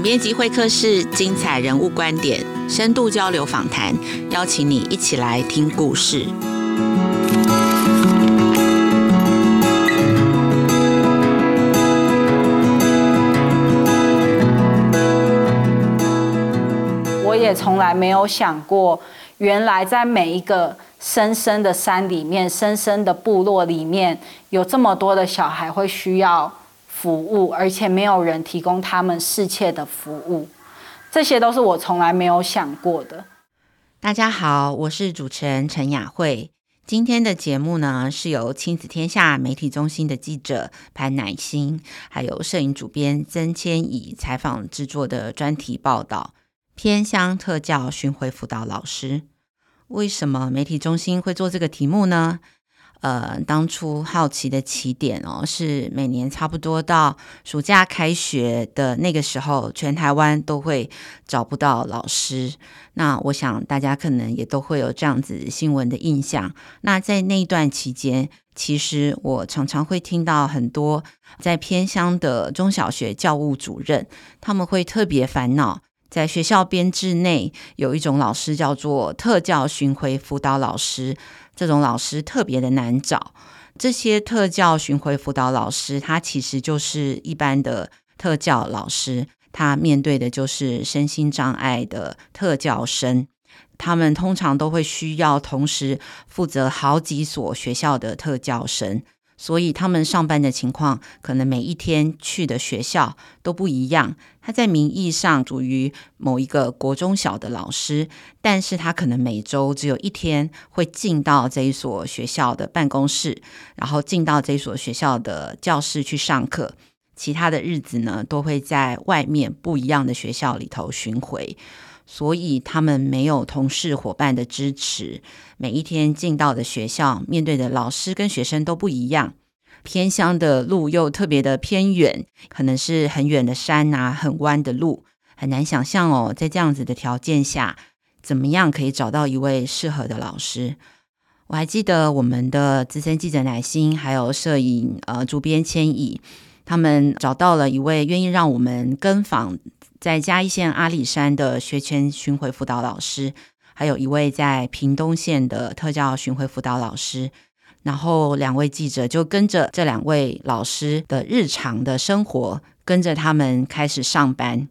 总编辑会客室，精彩人物观点，深度交流访谈，邀请你一起来听故事。我也从来没有想过，原来在每一个深深的山里面、深深的部落里面，有这么多的小孩会需要。服务，而且没有人提供他们适切的服务，这些都是我从来没有想过的。大家好，我是主持人陈雅慧。今天的节目呢，是由亲子天下媒体中心的记者潘乃馨，还有摄影主编曾千怡采访制作的专题报道。偏乡特教巡回辅导老师，为什么媒体中心会做这个题目呢？呃，当初好奇的起点哦，是每年差不多到暑假开学的那个时候，全台湾都会找不到老师。那我想大家可能也都会有这样子新闻的印象。那在那一段期间，其实我常常会听到很多在偏乡的中小学教务主任，他们会特别烦恼，在学校编制内有一种老师叫做特教巡回辅导老师。这种老师特别的难找。这些特教巡回辅导老师，他其实就是一般的特教老师，他面对的就是身心障碍的特教生。他们通常都会需要同时负责好几所学校的特教生。所以他们上班的情况，可能每一天去的学校都不一样。他在名义上属于某一个国中小的老师，但是他可能每周只有一天会进到这一所学校的办公室，然后进到这一所学校的教室去上课。其他的日子呢，都会在外面不一样的学校里头巡回。所以他们没有同事伙伴的支持，每一天进到的学校，面对的老师跟学生都不一样。偏乡的路又特别的偏远，可能是很远的山啊，很弯的路，很难想象哦，在这样子的条件下，怎么样可以找到一位适合的老师？我还记得我们的资深记者乃馨，还有摄影呃主编千怡，他们找到了一位愿意让我们跟访。在嘉义县阿里山的学前巡回辅导老师，还有一位在屏东县的特教巡回辅导老师，然后两位记者就跟着这两位老师的日常的生活，跟着他们开始上班。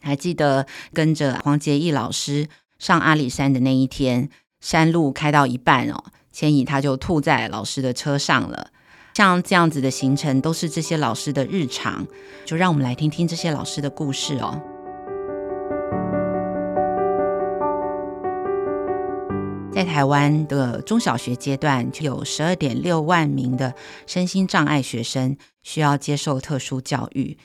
还记得跟着黄杰义老师上阿里山的那一天，山路开到一半哦，千怡他就吐在老师的车上了。像这样子的行程都是这些老师的日常，就让我们来听听这些老师的故事哦。在台湾的中小学阶段，就有十二点六万名的身心障碍学生需要接受特殊教育。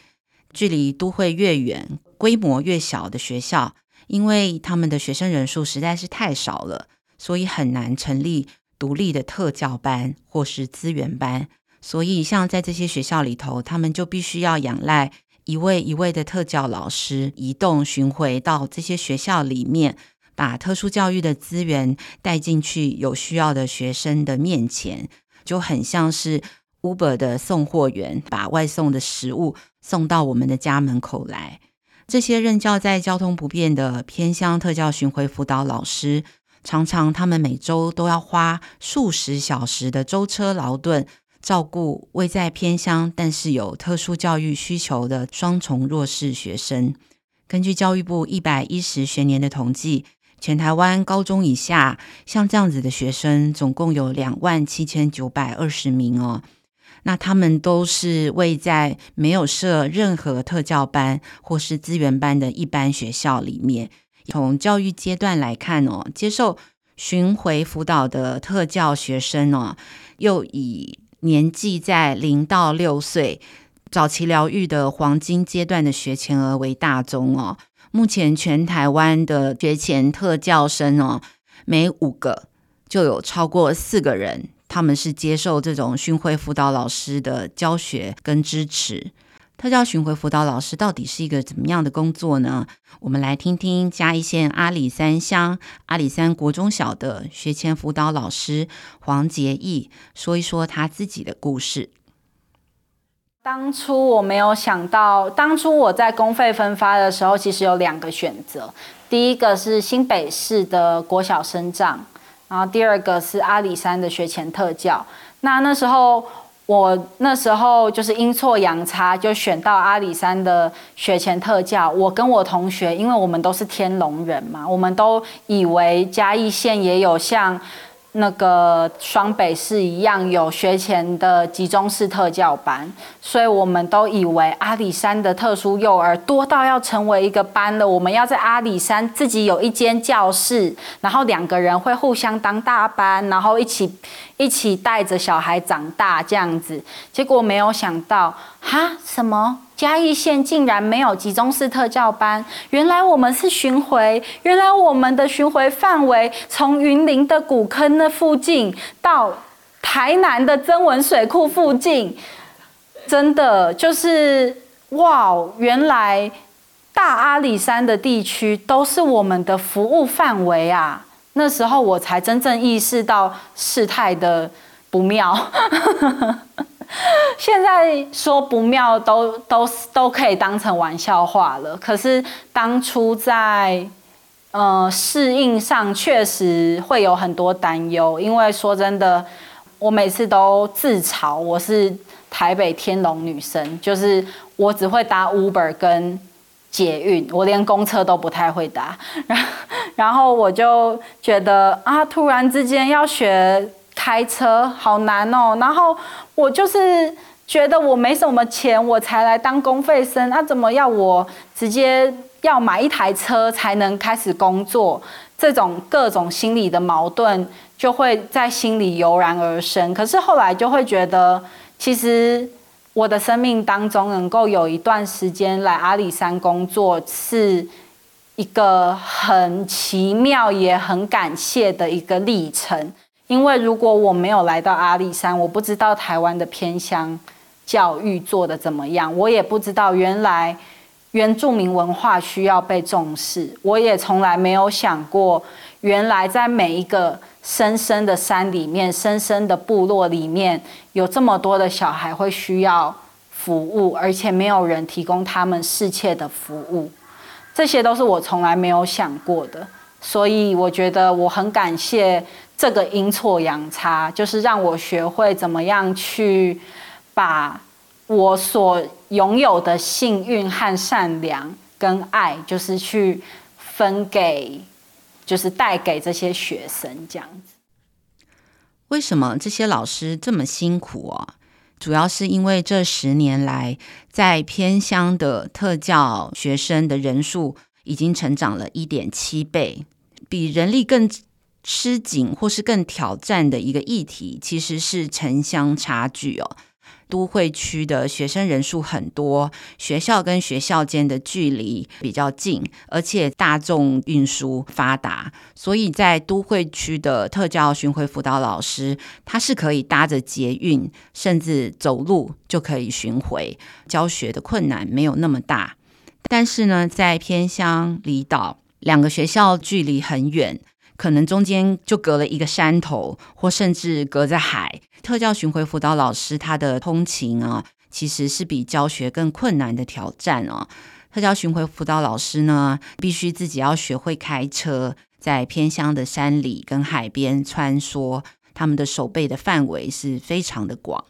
距离都会越远、规模越小的学校，因为他们的学生人数实在是太少了，所以很难成立独立的特教班或是资源班。所以，像在这些学校里头，他们就必须要仰赖一位一位的特教老师移动巡回到这些学校里面，把特殊教育的资源带进去有需要的学生的面前，就很像是 Uber 的送货员把外送的食物送到我们的家门口来。这些任教在交通不便的偏乡特教巡回辅导老师，常常他们每周都要花数十小时的舟车劳顿。照顾位在偏乡但是有特殊教育需求的双重弱势学生。根据教育部一百一十学年的统计，全台湾高中以下像这样子的学生总共有两万七千九百二十名哦。那他们都是位在没有设任何特教班或是资源班的一般学校里面。从教育阶段来看哦，接受巡回辅导的特教学生哦，又以年纪在零到六岁，早期疗愈的黄金阶段的学前儿为大宗哦。目前全台湾的学前特教生哦，每五个就有超过四个人，他们是接受这种巡回辅导老师的教学跟支持。特教巡回辅导老师到底是一个怎么样的工作呢？我们来听听嘉义县阿里山乡阿里山国中小的学前辅导老师黄杰义说一说他自己的故事。当初我没有想到，当初我在公费分发的时候，其实有两个选择，第一个是新北市的国小生障，然后第二个是阿里山的学前特教。那那时候我那时候就是阴错阳差，就选到阿里山的学前特教。我跟我同学，因为我们都是天龙人嘛，我们都以为嘉义县也有像。那个双北市一样有学前的集中式特教班，所以我们都以为阿里山的特殊幼儿多到要成为一个班了。我们要在阿里山自己有一间教室，然后两个人会互相当大班，然后一起一起带着小孩长大这样子。结果没有想到，哈，什么？嘉义县竟然没有集中式特教班，原来我们是巡回，原来我们的巡回范围从云林的古坑那附近到台南的曾文水库附近，真的就是哇！原来大阿里山的地区都是我们的服务范围啊！那时候我才真正意识到事态的不妙。现在说不妙都都都可以当成玩笑话了。可是当初在呃适应上确实会有很多担忧，因为说真的，我每次都自嘲我是台北天龙女生，就是我只会搭 Uber 跟捷运，我连公车都不太会搭。然然后我就觉得啊，突然之间要学。开车好难哦，然后我就是觉得我没什么钱，我才来当公费生，那、怎么要我直接要买一台车才能开始工作？这种各种心理的矛盾就会在心里油然而生。可是后来就会觉得，其实我的生命当中能够有一段时间来阿里山工作，是一个很奇妙也很感谢的一个历程。因为如果我没有来到阿里山，我不知道台湾的偏乡教育做得怎么样，我也不知道原来原住民文化需要被重视，我也从来没有想过，原来在每一个深深的山里面、深深的部落里面，有这么多的小孩会需要服务，而且没有人提供他们适切的服务，这些都是我从来没有想过的，所以我觉得我很感谢。这个阴错阳差，就是让我学会怎么样去把我所拥有的幸运和善良跟爱，就是去分给，就是带给这些学生这样子。为什么这些老师这么辛苦啊？主要是因为这十年来，在偏乡的特教学生的人数已经成长了一点七倍，比人力更。吃紧或是更挑战的一个议题，其实是城乡差距哦。都会区的学生人数很多，学校跟学校间的距离比较近，而且大众运输发达，所以在都会区的特教巡回辅导老师，他是可以搭着捷运，甚至走路就可以巡回，教学的困难没有那么大。但是呢，在偏乡离岛，两个学校距离很远。可能中间就隔了一个山头，或甚至隔着海。特教巡回辅导老师他的通勤啊，其实是比教学更困难的挑战哦。特教巡回辅导老师呢，必须自己要学会开车，在偏乡的山里跟海边穿梭，他们的守备的范围是非常的广。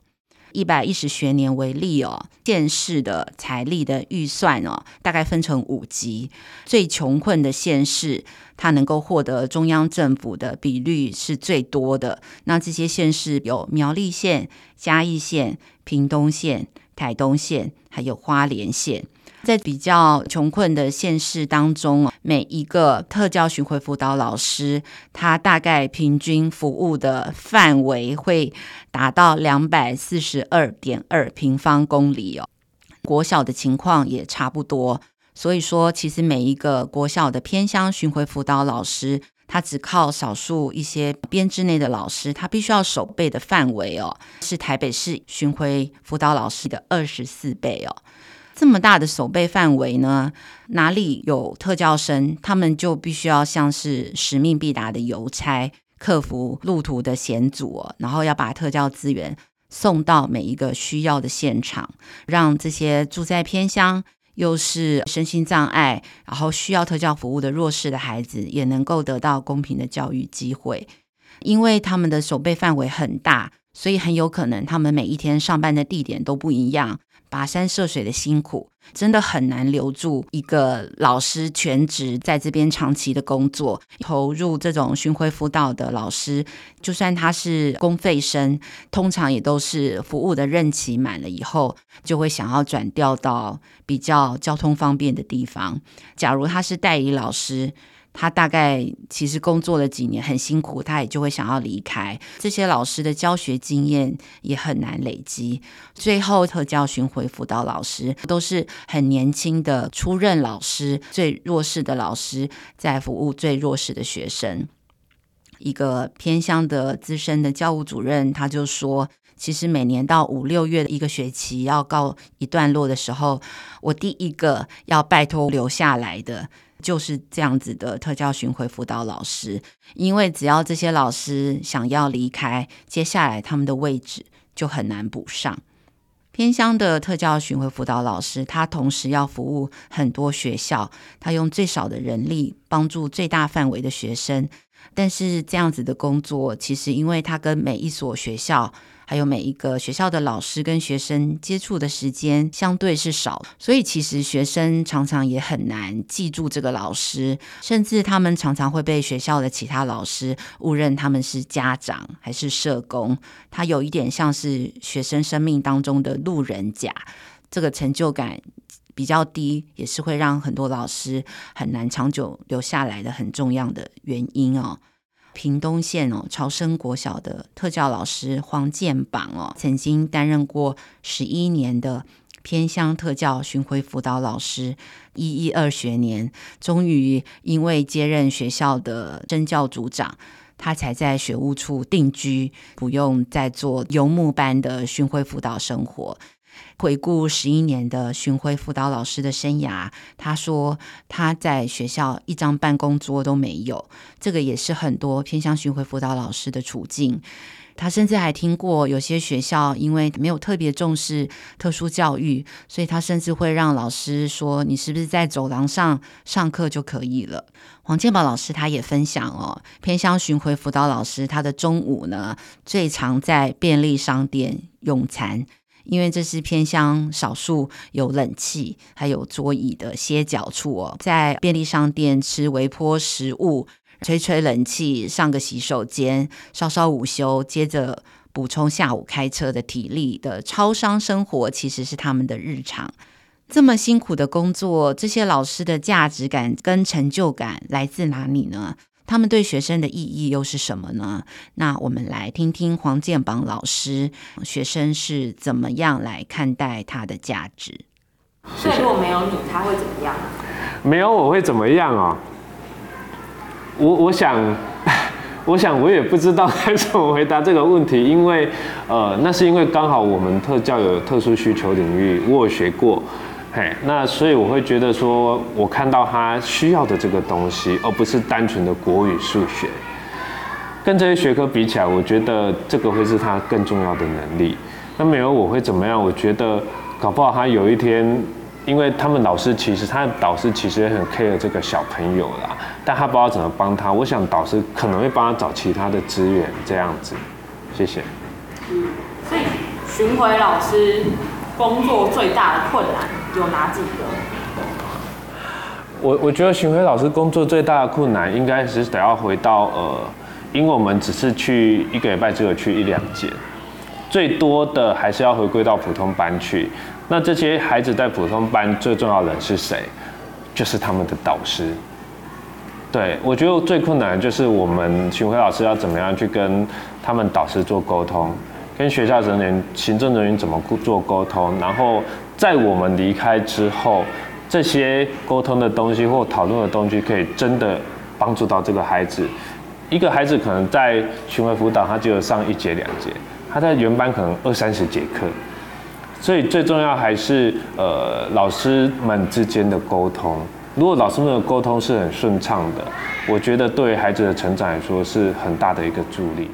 一百一十学年为例哦，县市的财力的预算哦，大概分成五级，最穷困的县市，它能够获得中央政府的比率是最多的。那这些县市有苗栗县、嘉义县、屏东县、台东县，还有花莲县。在比较穷困的县市当中，每一个特教巡回辅导老师，他大概平均服务的范围会达到两百四十二点二平方公里哦。国小的情况也差不多，所以说，其实每一个国小的偏乡巡回辅导老师，他只靠少数一些编制内的老师，他必须要守备的范围哦，是台北市巡回辅导老师的二十四倍哦。这么大的守备范围呢，哪里有特教生，他们就必须要像是使命必达的邮差，克服路途的险阻，然后要把特教资源送到每一个需要的现场，让这些住在偏乡又是身心障碍，然后需要特教服务的弱势的孩子，也能够得到公平的教育机会。因为他们的守备范围很大，所以很有可能他们每一天上班的地点都不一样。跋山涉水的辛苦，真的很难留住一个老师全职在这边长期的工作。投入这种巡回辅导的老师，就算他是公费生，通常也都是服务的任期满了以后，就会想要转调到比较交通方便的地方。假如他是代理老师。他大概其实工作了几年，很辛苦，他也就会想要离开。这些老师的教学经验也很难累积。最后，特教巡回辅导老师都是很年轻的初任老师，最弱势的老师在服务最弱势的学生。一个偏乡的资深的教务主任他就说：“其实每年到五六月的一个学期要告一段落的时候，我第一个要拜托留下来的。”就是这样子的特教巡回辅导老师，因为只要这些老师想要离开，接下来他们的位置就很难补上。偏乡的特教巡回辅导老师，他同时要服务很多学校，他用最少的人力帮助最大范围的学生，但是这样子的工作，其实因为他跟每一所学校。还有每一个学校的老师跟学生接触的时间相对是少，所以其实学生常常也很难记住这个老师，甚至他们常常会被学校的其他老师误认他们是家长还是社工，他有一点像是学生生命当中的路人甲，这个成就感比较低，也是会让很多老师很难长久留下来的很重要的原因哦。屏东县哦，朝生国小的特教老师黄建榜哦，曾经担任过十一年的偏乡特教巡回辅导老师，一一二学年，终于因为接任学校的生教组长，他才在学务处定居，不用再做游牧般的巡回辅导生活。回顾十一年的巡回辅导老师的生涯，他说他在学校一张办公桌都没有，这个也是很多偏向巡回辅导老师的处境。他甚至还听过有些学校因为没有特别重视特殊教育，所以他甚至会让老师说：“你是不是在走廊上上课就可以了？”黄建宝老师他也分享哦，偏乡巡回辅导老师他的中午呢，最常在便利商店用餐。因为这是偏乡少数有冷气还有桌椅的歇脚处哦，在便利商店吃微波食物，吹吹冷气，上个洗手间，稍稍午休，接着补充下午开车的体力的超商生活，其实是他们的日常。这么辛苦的工作，这些老师的价值感跟成就感来自哪里呢？他们对学生的意义又是什么呢？那我们来听听黄建榜老师，学生是怎么样来看待他的价值。所以如果没有你，他会怎么样？没有我会怎么样哦？我我想，我想我也不知道该怎么回答这个问题，因为呃，那是因为刚好我们特教有特殊需求领域，我有学过。嘿，那所以我会觉得说，我看到他需要的这个东西，而不是单纯的国语、数学，跟这些学科比起来，我觉得这个会是他更重要的能力。那没有我会怎么样？我觉得搞不好他有一天，因为他们老师其实他的导师其实也很 care 这个小朋友啦，但他不知道怎么帮他。我想导师可能会帮他找其他的资源，这样子。谢谢。嗯，所以巡回老师工作最大的困难。有哪几个？我我觉得巡回老师工作最大的困难，应该是得要回到呃，因为我们只是去一个礼拜只有去一两节，最多的还是要回归到普通班去。那这些孩子在普通班最重要的人是谁？就是他们的导师。对，我觉得最困难的就是我们巡回老师要怎么样去跟他们导师做沟通，跟学校人员、行政人员怎么做沟通，然后。在我们离开之后，这些沟通的东西或讨论的东西，可以真的帮助到这个孩子。一个孩子可能在巡回辅导，他只有上一节两节，他在原班可能二三十节课。所以最重要还是呃老师们之间的沟通。如果老师们的沟通是很顺畅的，我觉得对孩子的成长来说是很大的一个助力。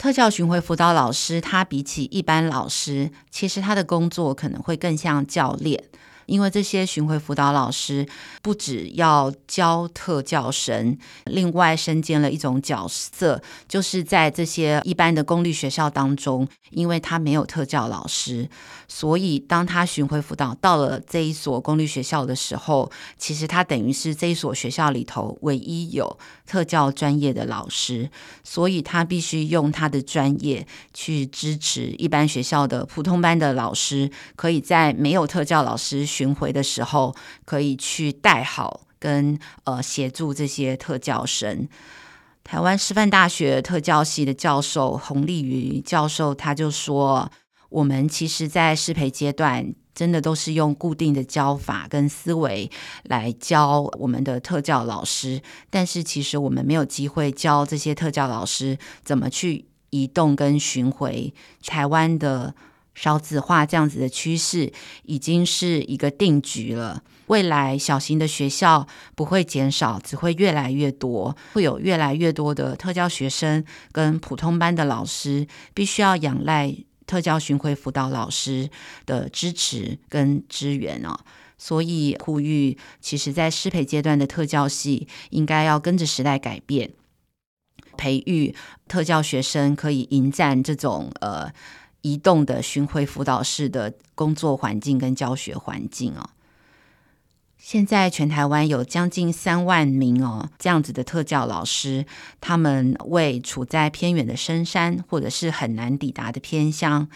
特教巡回辅导老师，他比起一般老师，其实他的工作可能会更像教练。因为这些巡回辅导老师不只要教特教生，另外身兼了一种角色，就是在这些一般的公立学校当中，因为他没有特教老师，所以当他巡回辅导到了这一所公立学校的时候，其实他等于是这一所学校里头唯一有特教专业的老师，所以他必须用他的专业去支持一般学校的普通班的老师，可以在没有特教老师巡回的时候，可以去带好跟呃协助这些特教生。台湾师范大学特教系的教授洪立瑜教授他就说：“我们其实，在师培阶段，真的都是用固定的教法跟思维来教我们的特教老师，但是其实我们没有机会教这些特教老师怎么去移动跟巡回台湾的。”少子化这样子的趋势已经是一个定局了。未来小型的学校不会减少，只会越来越多，会有越来越多的特教学生跟普通班的老师，必须要仰赖特教巡回辅导老师的支持跟支援哦。所以呼吁，其实在师培阶段的特教系应该要跟着时代改变，培育特教学生可以迎战这种呃。移动的巡回辅导室的工作环境跟教学环境哦，现在全台湾有将近三万名哦这样子的特教老师，他们为处在偏远的深山或者是很难抵达的偏乡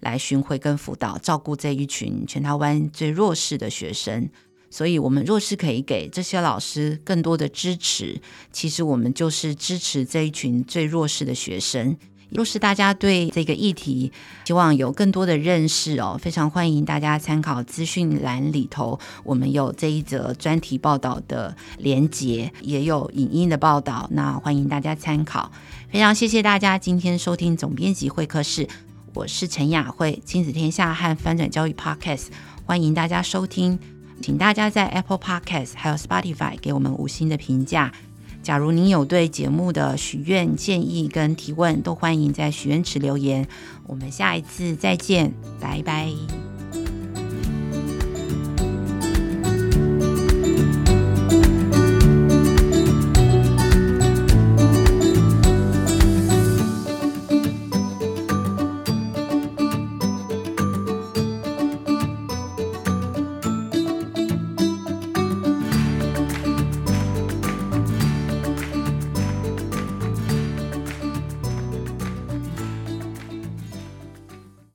来巡回跟辅导，照顾这一群全台湾最弱势的学生。所以，我们若是可以给这些老师更多的支持，其实我们就是支持这一群最弱势的学生。若是大家对这个议题希望有更多的认识哦，非常欢迎大家参考资讯栏里头，我们有这一则专题报道的连结，也有影音的报道，那欢迎大家参考。非常谢谢大家今天收听总编辑会客室，我是陈雅慧，亲子天下和翻转教育 Podcast，欢迎大家收听，请大家在 Apple Podcast 还有 Spotify 给我们五星的评价。假如您有对节目的许愿、建议跟提问，都欢迎在许愿池留言。我们下一次再见，拜拜。